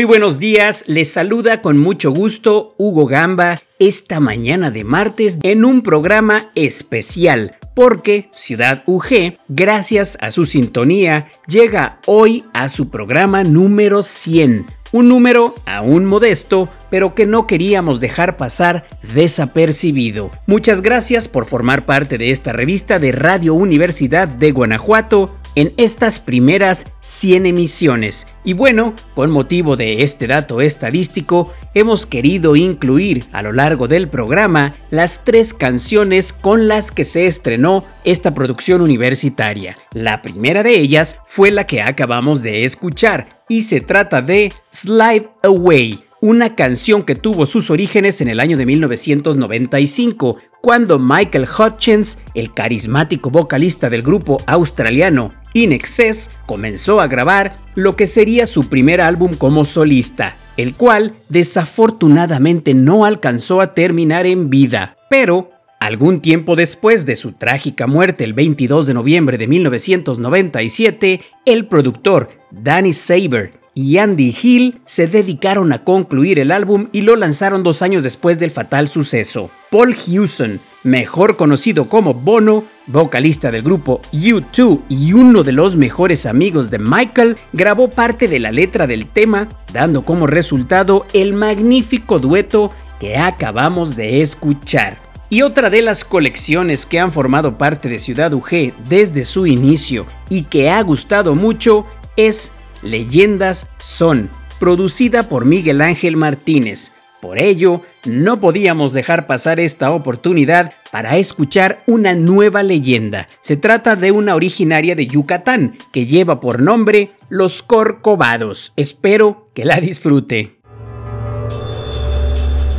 Muy buenos días, les saluda con mucho gusto Hugo Gamba esta mañana de martes en un programa especial porque Ciudad UG, gracias a su sintonía, llega hoy a su programa número 100 un número aún modesto, pero que no queríamos dejar pasar desapercibido. Muchas gracias por formar parte de esta revista de Radio Universidad de Guanajuato en estas primeras 100 emisiones. Y bueno, con motivo de este dato estadístico, hemos querido incluir a lo largo del programa las tres canciones con las que se estrenó esta producción universitaria. La primera de ellas fue la que acabamos de escuchar y se trata de Slide Away, una canción que tuvo sus orígenes en el año de 1995, cuando Michael Hutchins, el carismático vocalista del grupo australiano In Excess, comenzó a grabar lo que sería su primer álbum como solista, el cual desafortunadamente no alcanzó a terminar en vida, pero Algún tiempo después de su trágica muerte el 22 de noviembre de 1997, el productor Danny Saber y Andy Hill se dedicaron a concluir el álbum y lo lanzaron dos años después del fatal suceso. Paul Hewson, mejor conocido como Bono, vocalista del grupo U2 y uno de los mejores amigos de Michael, grabó parte de la letra del tema, dando como resultado el magnífico dueto que acabamos de escuchar. Y otra de las colecciones que han formado parte de Ciudad UG desde su inicio y que ha gustado mucho es Leyendas Son, producida por Miguel Ángel Martínez. Por ello, no podíamos dejar pasar esta oportunidad para escuchar una nueva leyenda. Se trata de una originaria de Yucatán que lleva por nombre Los Corcovados. Espero que la disfrute.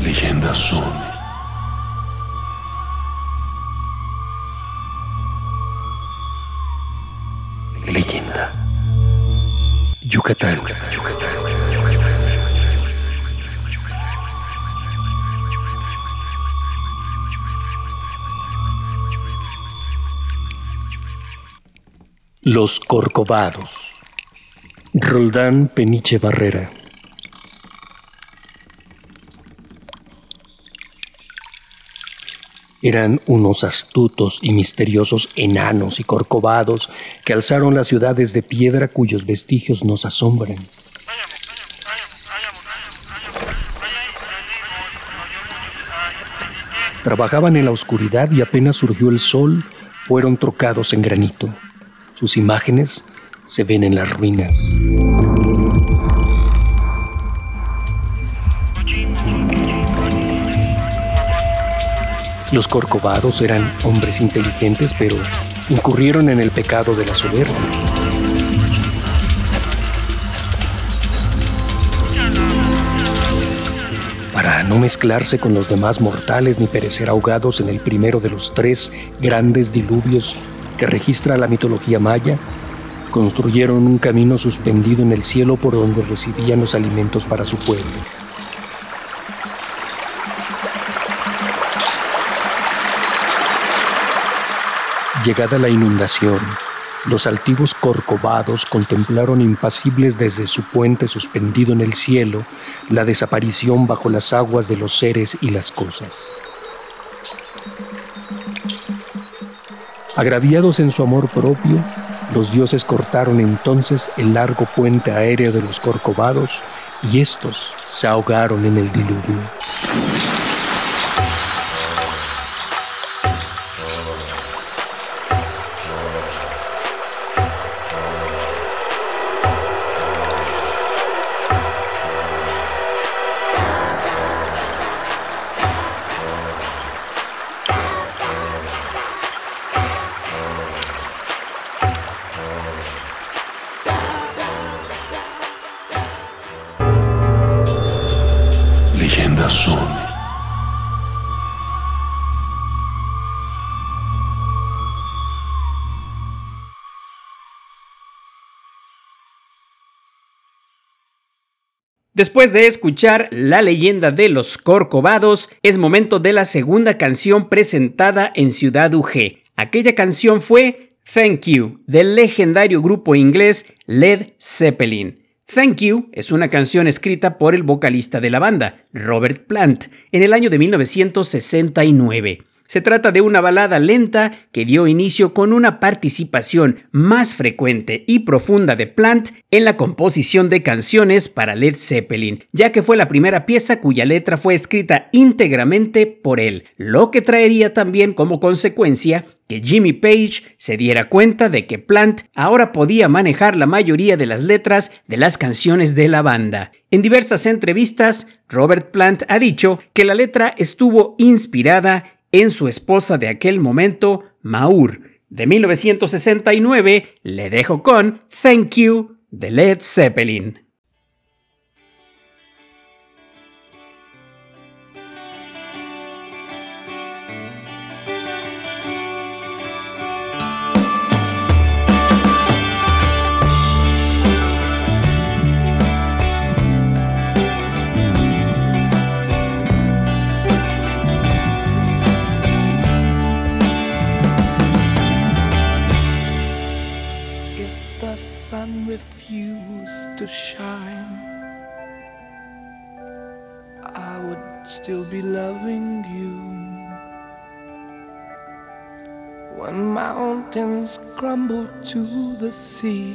Leyendas son. Leyenda. Yucatán. Los Corcovados. Roldán Peniche Barrera. Eran unos astutos y misteriosos enanos y corcovados que alzaron las ciudades de piedra cuyos vestigios nos asombran. Trabajaban en la oscuridad y apenas surgió el sol, fueron trocados en granito. Sus imágenes se ven en las ruinas. Los corcovados eran hombres inteligentes, pero incurrieron en el pecado de la soberbia. Para no mezclarse con los demás mortales ni perecer ahogados en el primero de los tres grandes diluvios que registra la mitología maya, construyeron un camino suspendido en el cielo por donde recibían los alimentos para su pueblo. Llegada la inundación, los altivos corcovados contemplaron impasibles desde su puente suspendido en el cielo la desaparición bajo las aguas de los seres y las cosas. Agraviados en su amor propio, los dioses cortaron entonces el largo puente aéreo de los corcovados y estos se ahogaron en el diluvio. Después de escuchar la leyenda de los Corcovados, es momento de la segunda canción presentada en Ciudad UG. Aquella canción fue Thank You, del legendario grupo inglés Led Zeppelin. Thank You es una canción escrita por el vocalista de la banda, Robert Plant, en el año de 1969. Se trata de una balada lenta que dio inicio con una participación más frecuente y profunda de Plant en la composición de canciones para Led Zeppelin, ya que fue la primera pieza cuya letra fue escrita íntegramente por él, lo que traería también como consecuencia que Jimmy Page se diera cuenta de que Plant ahora podía manejar la mayoría de las letras de las canciones de la banda. En diversas entrevistas, Robert Plant ha dicho que la letra estuvo inspirada en su esposa de aquel momento, Maur. De 1969 le dejo con Thank You de Led Zeppelin. Still be loving you. When mountains crumble to the sea,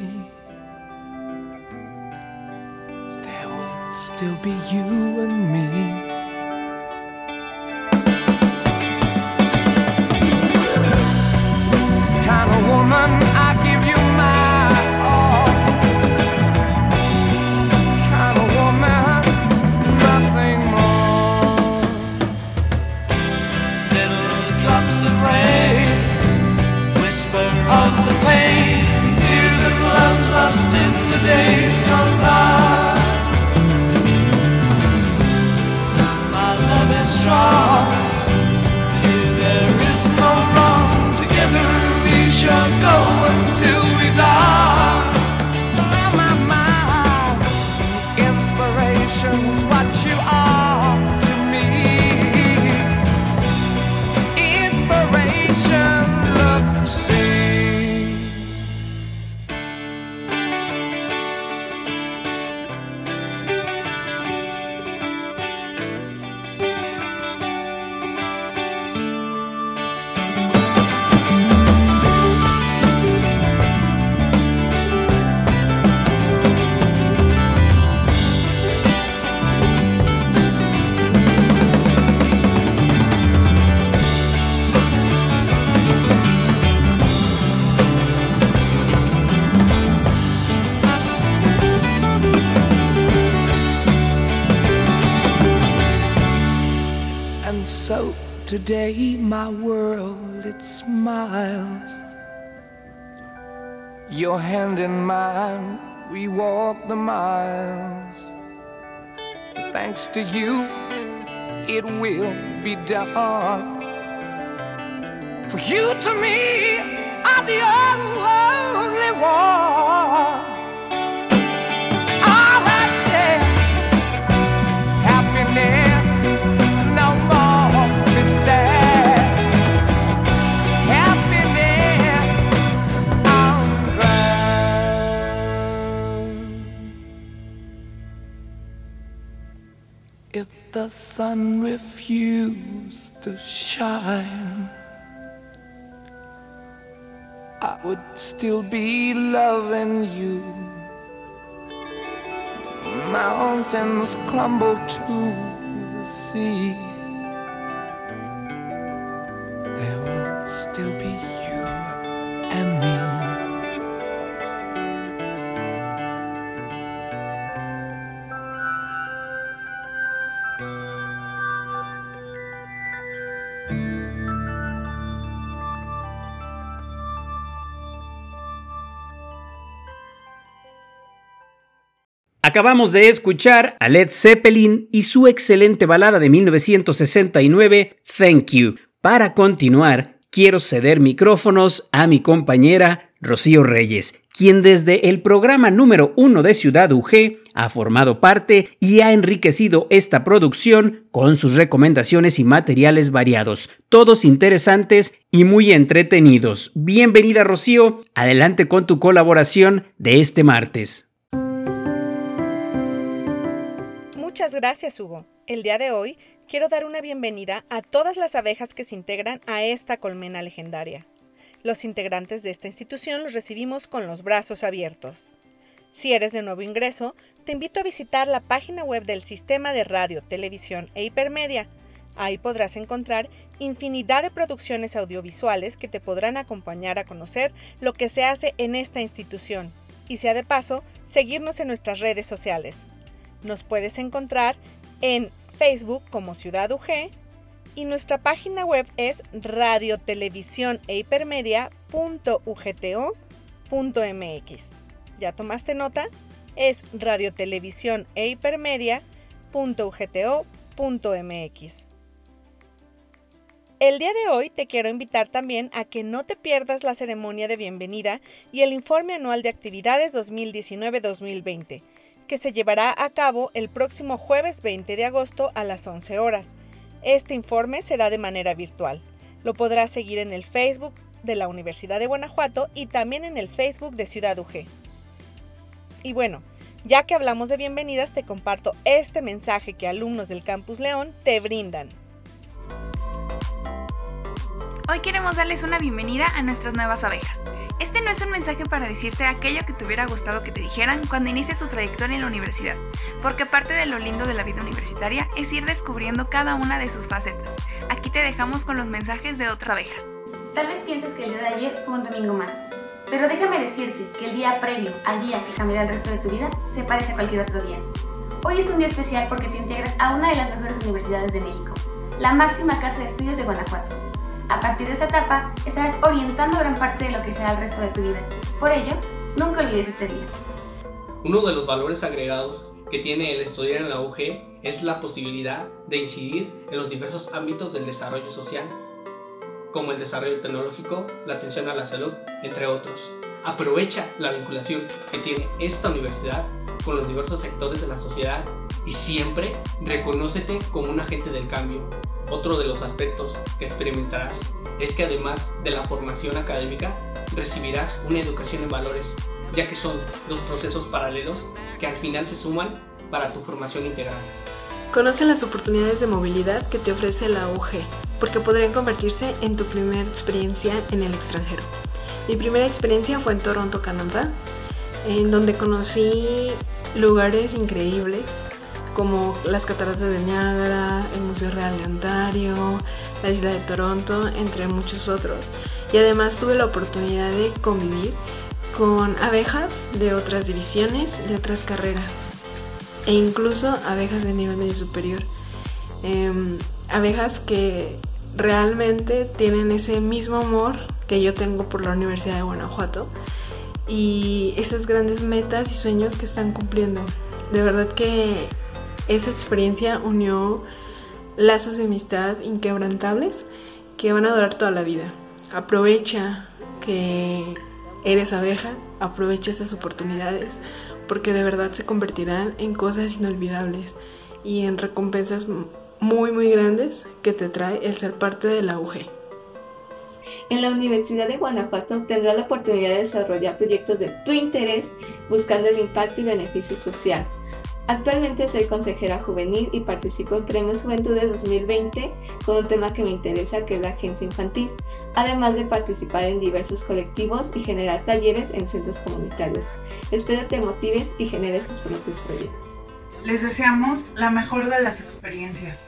there will still be you and me. emotions. My world it smiles. Your hand in mine, we walk the miles. Thanks to you, it will be done. For you to me are the only one. The sun refused to shine, I would still be loving you. Mountains crumble to the sea. Acabamos de escuchar a Led Zeppelin y su excelente balada de 1969, Thank You. Para continuar, quiero ceder micrófonos a mi compañera Rocío Reyes, quien desde el programa número uno de Ciudad UG ha formado parte y ha enriquecido esta producción con sus recomendaciones y materiales variados, todos interesantes y muy entretenidos. Bienvenida Rocío, adelante con tu colaboración de este martes. Gracias, Hugo. El día de hoy quiero dar una bienvenida a todas las abejas que se integran a esta colmena legendaria. Los integrantes de esta institución los recibimos con los brazos abiertos. Si eres de nuevo ingreso, te invito a visitar la página web del Sistema de Radio, Televisión e Hipermedia. Ahí podrás encontrar infinidad de producciones audiovisuales que te podrán acompañar a conocer lo que se hace en esta institución. Y sea de paso, seguirnos en nuestras redes sociales. Nos puedes encontrar en Facebook como Ciudad UG y nuestra página web es radiotelevisión e hipermedia.ugto.mx. ¿Ya tomaste nota? Es radiotelevisión e hipermedia.ugto.mx. El día de hoy te quiero invitar también a que no te pierdas la ceremonia de bienvenida y el informe anual de actividades 2019-2020 que se llevará a cabo el próximo jueves 20 de agosto a las 11 horas. Este informe será de manera virtual. Lo podrás seguir en el Facebook de la Universidad de Guanajuato y también en el Facebook de Ciudad UG. Y bueno, ya que hablamos de bienvenidas, te comparto este mensaje que alumnos del Campus León te brindan. Hoy queremos darles una bienvenida a nuestras nuevas abejas. Este no es un mensaje para decirte aquello que te hubiera gustado que te dijeran cuando inicies tu trayectoria en la universidad, porque parte de lo lindo de la vida universitaria es ir descubriendo cada una de sus facetas. Aquí te dejamos con los mensajes de otras abejas. Tal vez pienses que el día de ayer fue un domingo más, pero déjame decirte que el día previo al día que cambiará el resto de tu vida se parece a cualquier otro día. Hoy es un día especial porque te integras a una de las mejores universidades de México, la máxima casa de estudios de Guanajuato. A partir de esta etapa, estarás orientando gran parte de lo que será el resto de tu vida. Por ello, nunca olvides este día. Uno de los valores agregados que tiene el estudiar en la UG es la posibilidad de incidir en los diversos ámbitos del desarrollo social, como el desarrollo tecnológico, la atención a la salud, entre otros. Aprovecha la vinculación que tiene esta universidad con los diversos sectores de la sociedad y siempre reconócete como un agente del cambio. Otro de los aspectos que experimentarás es que además de la formación académica, recibirás una educación en valores, ya que son dos procesos paralelos que al final se suman para tu formación integral. Conoce las oportunidades de movilidad que te ofrece la UG, porque podrían convertirse en tu primera experiencia en el extranjero. Mi primera experiencia fue en Toronto, Canadá, en donde conocí lugares increíbles como las cataratas de Niágara, el Museo Real de Ontario, la isla de Toronto, entre muchos otros. Y además tuve la oportunidad de convivir con abejas de otras divisiones, de otras carreras, e incluso abejas de nivel medio superior. Em, abejas que realmente tienen ese mismo amor que yo tengo por la Universidad de Guanajuato y esas grandes metas y sueños que están cumpliendo. De verdad que esa experiencia unió lazos de amistad inquebrantables que van a durar toda la vida. Aprovecha que eres abeja, aprovecha esas oportunidades porque de verdad se convertirán en cosas inolvidables y en recompensas muy muy grandes que te trae el ser parte de la UG. En la Universidad de Guanajuato tendrás la oportunidad de desarrollar proyectos de tu interés buscando el impacto y beneficio social. Actualmente soy consejera juvenil y participo en Premios Juventudes 2020 con un tema que me interesa que es la agencia infantil, además de participar en diversos colectivos y generar talleres en centros comunitarios. Espero te motives y generes tus propios proyectos. Les deseamos la mejor de las experiencias.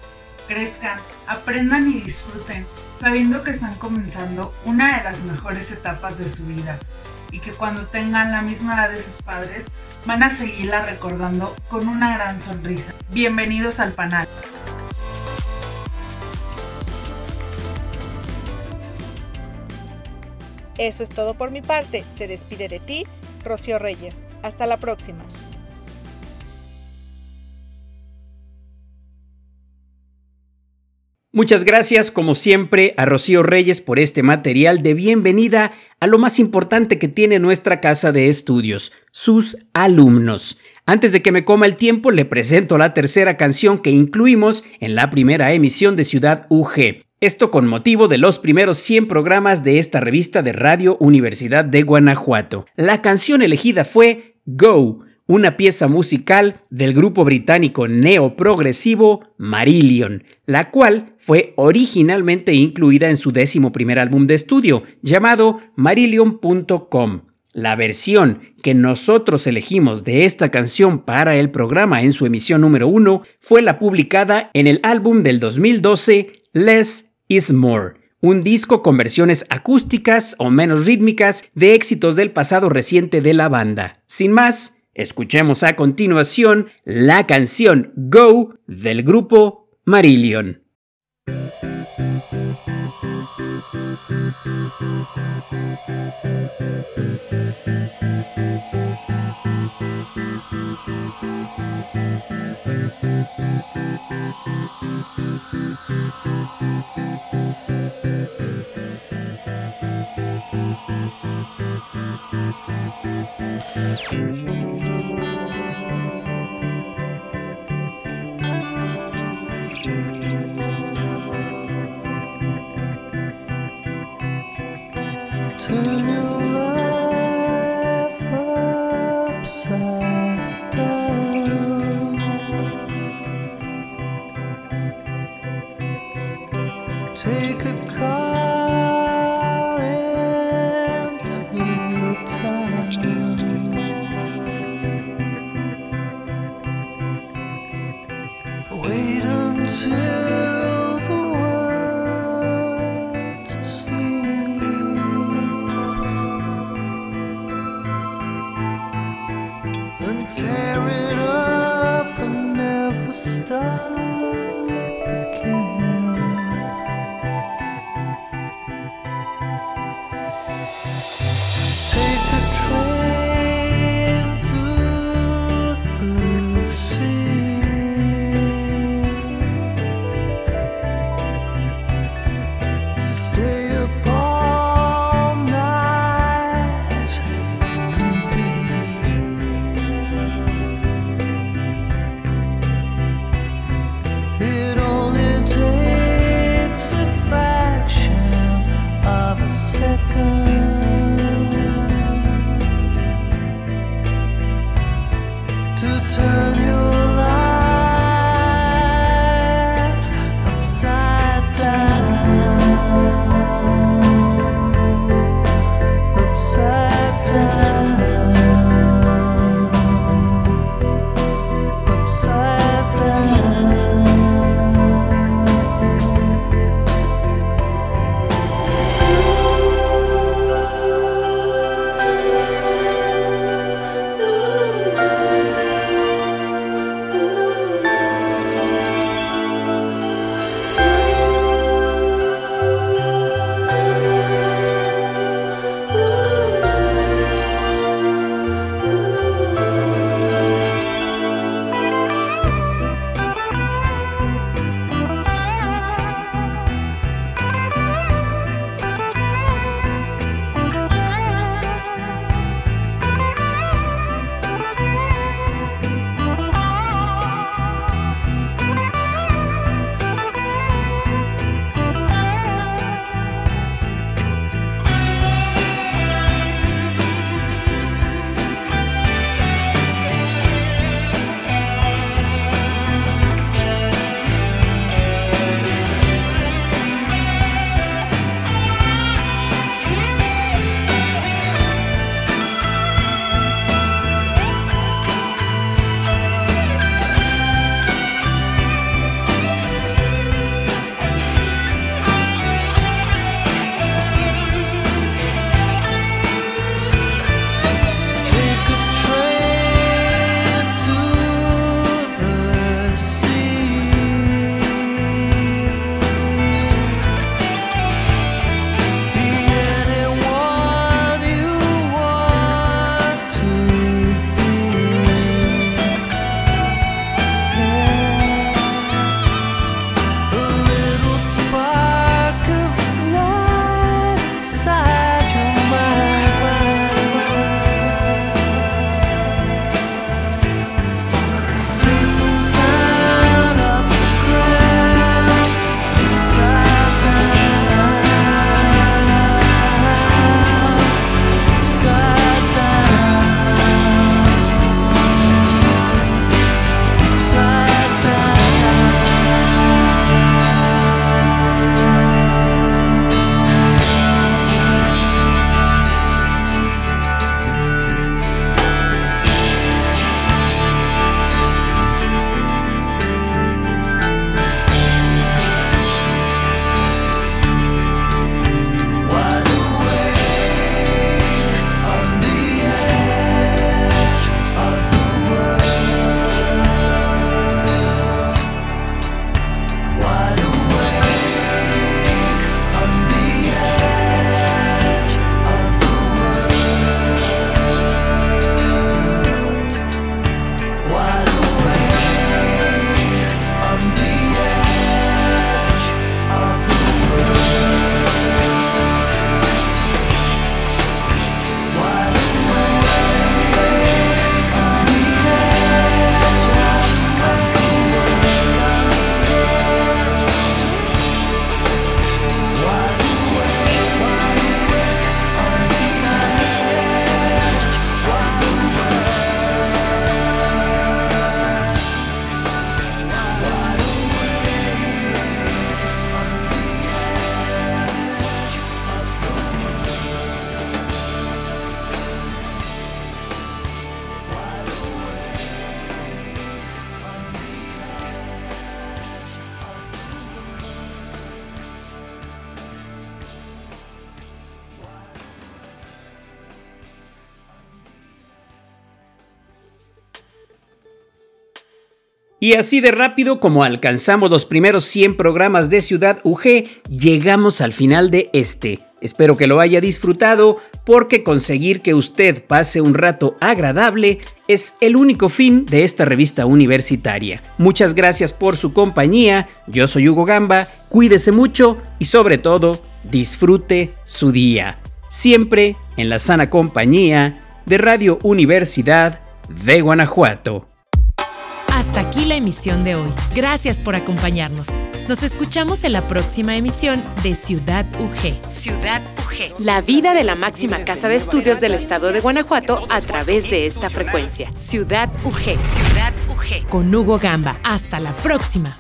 Crezcan, aprendan y disfruten, sabiendo que están comenzando una de las mejores etapas de su vida y que cuando tengan la misma edad de sus padres van a seguirla recordando con una gran sonrisa. Bienvenidos al panel. Eso es todo por mi parte. Se despide de ti, Rocío Reyes. Hasta la próxima. Muchas gracias, como siempre, a Rocío Reyes por este material de bienvenida a lo más importante que tiene nuestra casa de estudios, sus alumnos. Antes de que me coma el tiempo, le presento la tercera canción que incluimos en la primera emisión de Ciudad UG. Esto con motivo de los primeros 100 programas de esta revista de Radio Universidad de Guanajuato. La canción elegida fue Go, una pieza musical del grupo británico neoprogresivo Marillion, la cual fue originalmente incluida en su décimo primer álbum de estudio, llamado Marillion.com. La versión que nosotros elegimos de esta canción para el programa en su emisión número uno fue la publicada en el álbum del 2012 Less is More, un disco con versiones acústicas o menos rítmicas de éxitos del pasado reciente de la banda. Sin más, escuchemos a continuación la canción Go del grupo Marillion. tear it up and never stop turn Y así de rápido como alcanzamos los primeros 100 programas de Ciudad UG, llegamos al final de este. Espero que lo haya disfrutado porque conseguir que usted pase un rato agradable es el único fin de esta revista universitaria. Muchas gracias por su compañía, yo soy Hugo Gamba, cuídese mucho y sobre todo disfrute su día. Siempre en la sana compañía de Radio Universidad de Guanajuato. Hasta aquí la emisión de hoy. Gracias por acompañarnos. Nos escuchamos en la próxima emisión de Ciudad UG. Ciudad UG. La vida de la máxima casa de estudios del estado de Guanajuato a través de esta frecuencia. Ciudad UG. Ciudad UG. Con Hugo Gamba. Hasta la próxima.